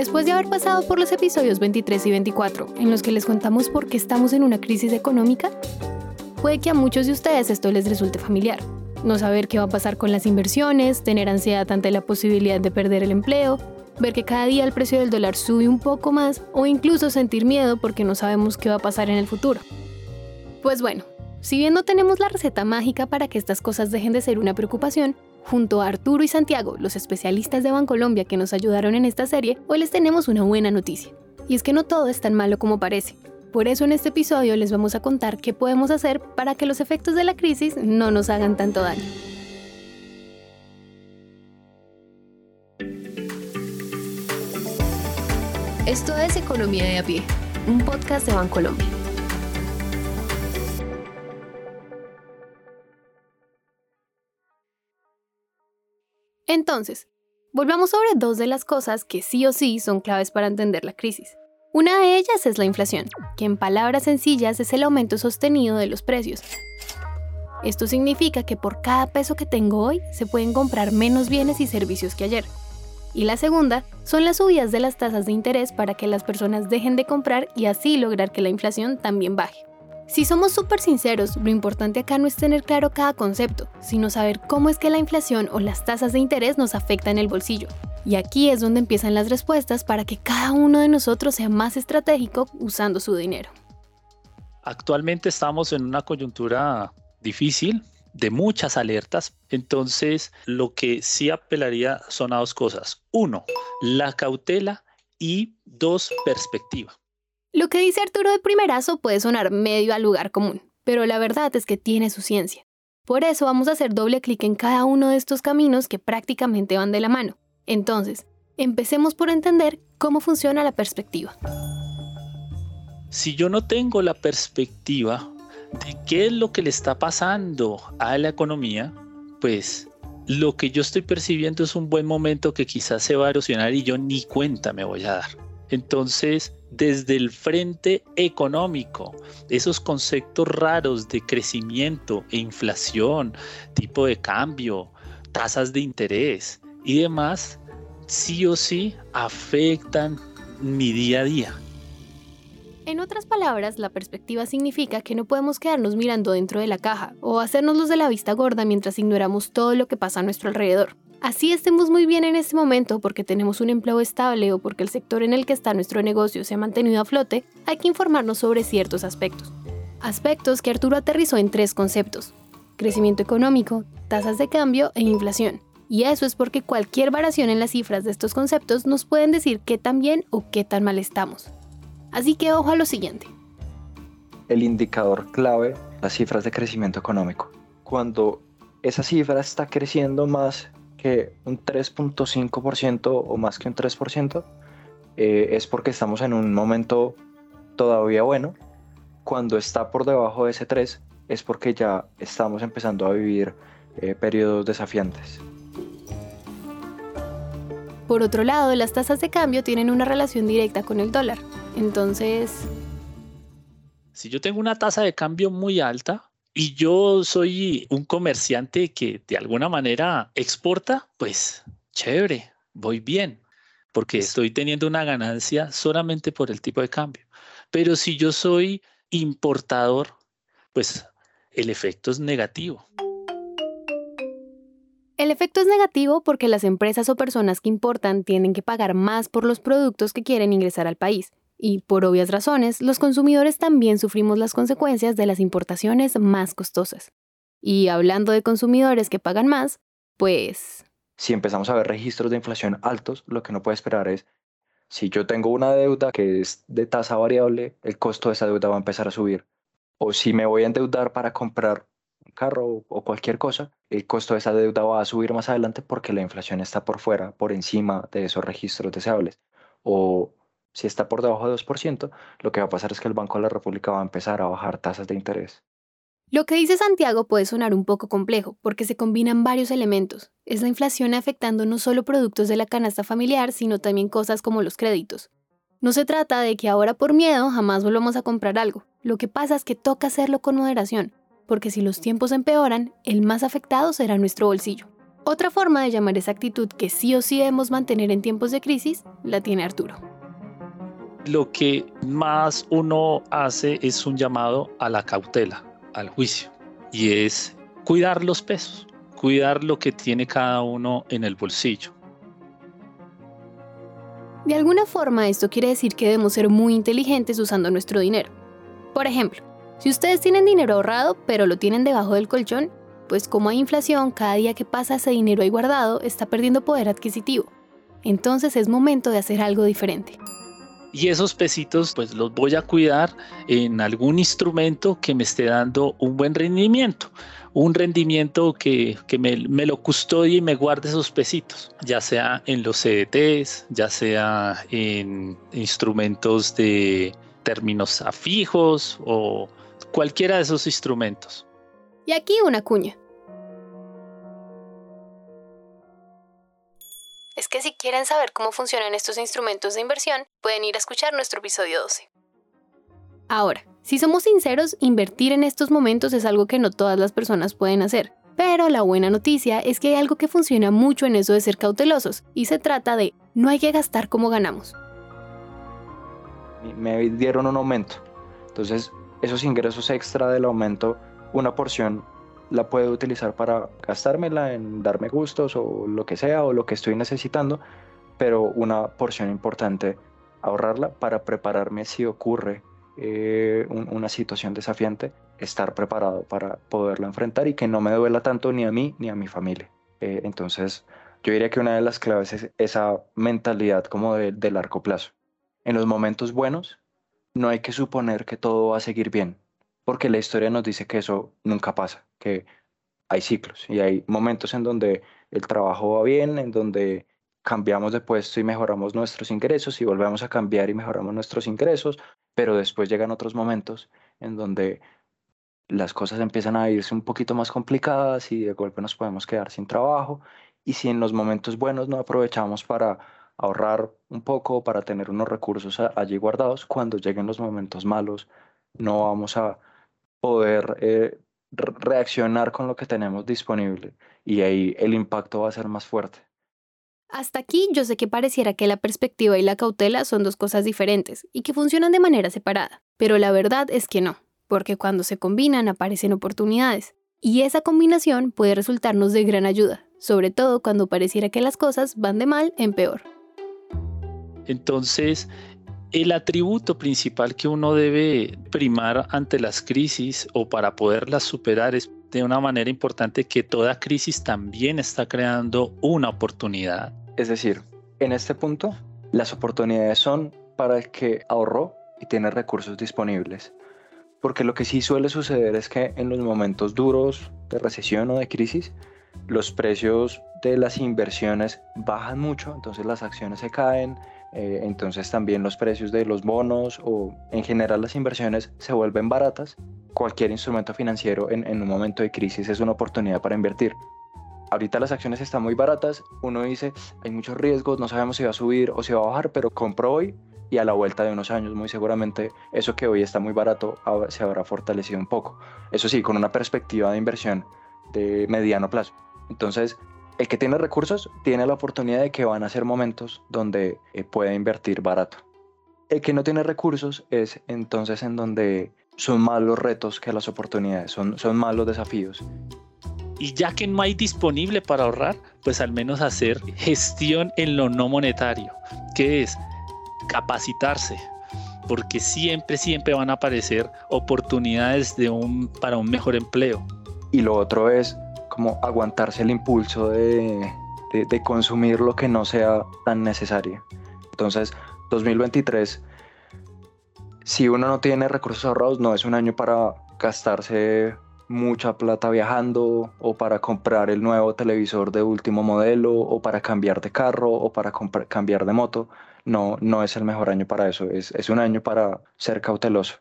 Después de haber pasado por los episodios 23 y 24, en los que les contamos por qué estamos en una crisis económica, puede que a muchos de ustedes esto les resulte familiar. No saber qué va a pasar con las inversiones, tener ansiedad ante la posibilidad de perder el empleo, ver que cada día el precio del dólar sube un poco más o incluso sentir miedo porque no sabemos qué va a pasar en el futuro. Pues bueno, si bien no tenemos la receta mágica para que estas cosas dejen de ser una preocupación, junto a Arturo y Santiago, los especialistas de Bancolombia que nos ayudaron en esta serie, hoy les tenemos una buena noticia. Y es que no todo es tan malo como parece. Por eso en este episodio les vamos a contar qué podemos hacer para que los efectos de la crisis no nos hagan tanto daño. Esto es Economía de a pie, un podcast de Bancolombia. Entonces, volvamos sobre dos de las cosas que sí o sí son claves para entender la crisis. Una de ellas es la inflación, que en palabras sencillas es el aumento sostenido de los precios. Esto significa que por cada peso que tengo hoy se pueden comprar menos bienes y servicios que ayer. Y la segunda son las subidas de las tasas de interés para que las personas dejen de comprar y así lograr que la inflación también baje. Si somos súper sinceros, lo importante acá no es tener claro cada concepto, sino saber cómo es que la inflación o las tasas de interés nos afectan el bolsillo. Y aquí es donde empiezan las respuestas para que cada uno de nosotros sea más estratégico usando su dinero. Actualmente estamos en una coyuntura difícil, de muchas alertas. Entonces, lo que sí apelaría son a dos cosas. Uno, la cautela y dos, perspectiva. Lo que dice Arturo de primerazo puede sonar medio al lugar común, pero la verdad es que tiene su ciencia. Por eso vamos a hacer doble clic en cada uno de estos caminos que prácticamente van de la mano. Entonces, empecemos por entender cómo funciona la perspectiva. Si yo no tengo la perspectiva de qué es lo que le está pasando a la economía, pues lo que yo estoy percibiendo es un buen momento que quizás se va a erosionar y yo ni cuenta me voy a dar. Entonces, desde el frente económico, esos conceptos raros de crecimiento e inflación, tipo de cambio, tasas de interés y demás, sí o sí afectan mi día a día. En otras palabras, la perspectiva significa que no podemos quedarnos mirando dentro de la caja o hacernos los de la vista gorda mientras ignoramos todo lo que pasa a nuestro alrededor. Así estemos muy bien en este momento porque tenemos un empleo estable o porque el sector en el que está nuestro negocio se ha mantenido a flote, hay que informarnos sobre ciertos aspectos. Aspectos que Arturo aterrizó en tres conceptos. Crecimiento económico, tasas de cambio e inflación. Y eso es porque cualquier variación en las cifras de estos conceptos nos pueden decir qué tan bien o qué tan mal estamos. Así que ojo a lo siguiente. El indicador clave, las cifras de crecimiento económico. Cuando esa cifra está creciendo más que un 3.5% o más que un 3%, eh, es porque estamos en un momento todavía bueno. Cuando está por debajo de ese 3, es porque ya estamos empezando a vivir eh, periodos desafiantes. Por otro lado, las tasas de cambio tienen una relación directa con el dólar. Entonces... Si yo tengo una tasa de cambio muy alta y yo soy un comerciante que de alguna manera exporta, pues chévere, voy bien, porque estoy teniendo una ganancia solamente por el tipo de cambio. Pero si yo soy importador, pues el efecto es negativo. El efecto es negativo porque las empresas o personas que importan tienen que pagar más por los productos que quieren ingresar al país. Y por obvias razones, los consumidores también sufrimos las consecuencias de las importaciones más costosas. Y hablando de consumidores que pagan más, pues... Si empezamos a ver registros de inflación altos, lo que no puede esperar es, si yo tengo una deuda que es de tasa variable, el costo de esa deuda va a empezar a subir. O si me voy a endeudar para comprar carro o cualquier cosa, el costo de esa deuda va a subir más adelante porque la inflación está por fuera, por encima de esos registros deseables. O si está por debajo de 2%, lo que va a pasar es que el Banco de la República va a empezar a bajar tasas de interés. Lo que dice Santiago puede sonar un poco complejo porque se combinan varios elementos. Es la inflación afectando no solo productos de la canasta familiar, sino también cosas como los créditos. No se trata de que ahora por miedo jamás volvamos a comprar algo. Lo que pasa es que toca hacerlo con moderación porque si los tiempos empeoran, el más afectado será nuestro bolsillo. Otra forma de llamar esa actitud que sí o sí debemos mantener en tiempos de crisis la tiene Arturo. Lo que más uno hace es un llamado a la cautela, al juicio, y es cuidar los pesos, cuidar lo que tiene cada uno en el bolsillo. De alguna forma esto quiere decir que debemos ser muy inteligentes usando nuestro dinero. Por ejemplo, si ustedes tienen dinero ahorrado pero lo tienen debajo del colchón, pues como hay inflación, cada día que pasa ese dinero ahí guardado está perdiendo poder adquisitivo. Entonces es momento de hacer algo diferente. Y esos pesitos pues los voy a cuidar en algún instrumento que me esté dando un buen rendimiento. Un rendimiento que, me, me, lo custodie y me guarde esos pesitos, ya sea en los CDTs, ya sea en instrumentos de términos a fijos o cualquiera de esos instrumentos. Y aquí una cuña. Que si quieren saber cómo funcionan estos instrumentos de inversión, pueden ir a escuchar nuestro episodio 12. Ahora, si somos sinceros, invertir en estos momentos es algo que no todas las personas pueden hacer. Pero la buena noticia es que hay algo que funciona mucho en eso de ser cautelosos, y se trata de no hay que gastar como ganamos. Me dieron un aumento, entonces esos ingresos extra del aumento una porción la puedo utilizar para gastármela en darme gustos o lo que sea o lo que estoy necesitando, pero una porción importante ahorrarla para prepararme si ocurre eh, una situación desafiante, estar preparado para poderla enfrentar y que no me duela tanto ni a mí ni a mi familia. Eh, entonces, yo diría que una de las claves es esa mentalidad como de, de largo plazo. En los momentos buenos, no hay que suponer que todo va a seguir bien porque la historia nos dice que eso nunca pasa, que hay ciclos y hay momentos en donde el trabajo va bien, en donde cambiamos de puesto y mejoramos nuestros ingresos y volvemos a cambiar y mejoramos nuestros ingresos, pero después llegan otros momentos en donde las cosas empiezan a irse un poquito más complicadas y de golpe nos podemos quedar sin trabajo y si en los momentos buenos no aprovechamos para ahorrar un poco, para tener unos recursos allí guardados, cuando lleguen los momentos malos no vamos a poder eh, reaccionar con lo que tenemos disponible y ahí el impacto va a ser más fuerte. Hasta aquí yo sé que pareciera que la perspectiva y la cautela son dos cosas diferentes y que funcionan de manera separada, pero la verdad es que no, porque cuando se combinan aparecen oportunidades, y esa combinación puede resultarnos de gran ayuda, sobre todo cuando pareciera que las cosas van de mal en peor. Entonces, el atributo principal que uno debe primar ante las crisis o para poderlas superar es de una manera importante que toda crisis también está creando una oportunidad. Es decir, en este punto, las oportunidades son para el que ahorró y tiene recursos disponibles. Porque lo que sí suele suceder es que en los momentos duros de recesión o de crisis, los precios de las inversiones bajan mucho, entonces las acciones se caen, eh, entonces también los precios de los bonos o en general las inversiones se vuelven baratas. Cualquier instrumento financiero en, en un momento de crisis es una oportunidad para invertir. Ahorita las acciones están muy baratas, uno dice, hay muchos riesgos, no sabemos si va a subir o si va a bajar, pero compro hoy y a la vuelta de unos años muy seguramente eso que hoy está muy barato se habrá fortalecido un poco. Eso sí, con una perspectiva de inversión de mediano plazo. Entonces, el que tiene recursos tiene la oportunidad de que van a ser momentos donde eh, puede invertir barato. El que no tiene recursos es entonces en donde son más los retos que las oportunidades, son, son más los desafíos. Y ya que no hay disponible para ahorrar, pues al menos hacer gestión en lo no monetario, que es capacitarse, porque siempre, siempre van a aparecer oportunidades de un, para un mejor empleo. Y lo otro es como aguantarse el impulso de, consumir lo que no sea tan necesario. Entonces, 2023, si uno no tiene recursos ahorrados, no es un año para gastarse mucha plata viajando o para comprar el nuevo televisor de último modelo o para cambiar de carro o para cambiar de moto. No, no es el mejor año para eso, es, es un año para ser cauteloso.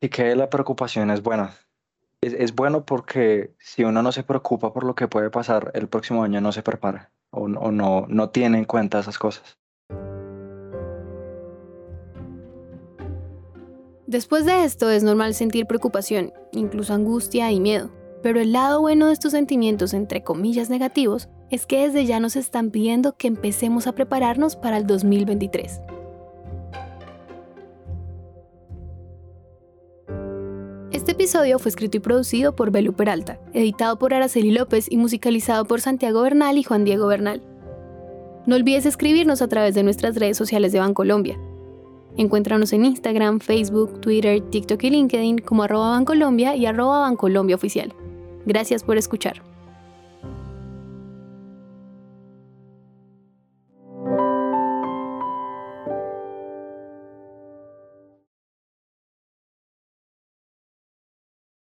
Y que la preocupación es buena, es, bueno porque si uno no se preocupa por lo que puede pasar el próximo año, no se prepara o, no, no tiene en cuenta esas cosas. Después de esto es normal sentir preocupación, incluso angustia y miedo. Pero el lado bueno de estos sentimientos, entre comillas negativos, es que desde ya nos están pidiendo que empecemos a prepararnos para el 2023. Episodio fue escrito y producido por Belu Peralta, editado por Araceli López y musicalizado por Santiago Bernal y Juan Diego Bernal. No olvides escribirnos a través de nuestras redes sociales de Bancolombia. Encuéntranos en Instagram, Facebook, Twitter, TikTok y LinkedIn como arroba Bancolombia y arroba Bancolombia Oficial. Gracias por escuchar.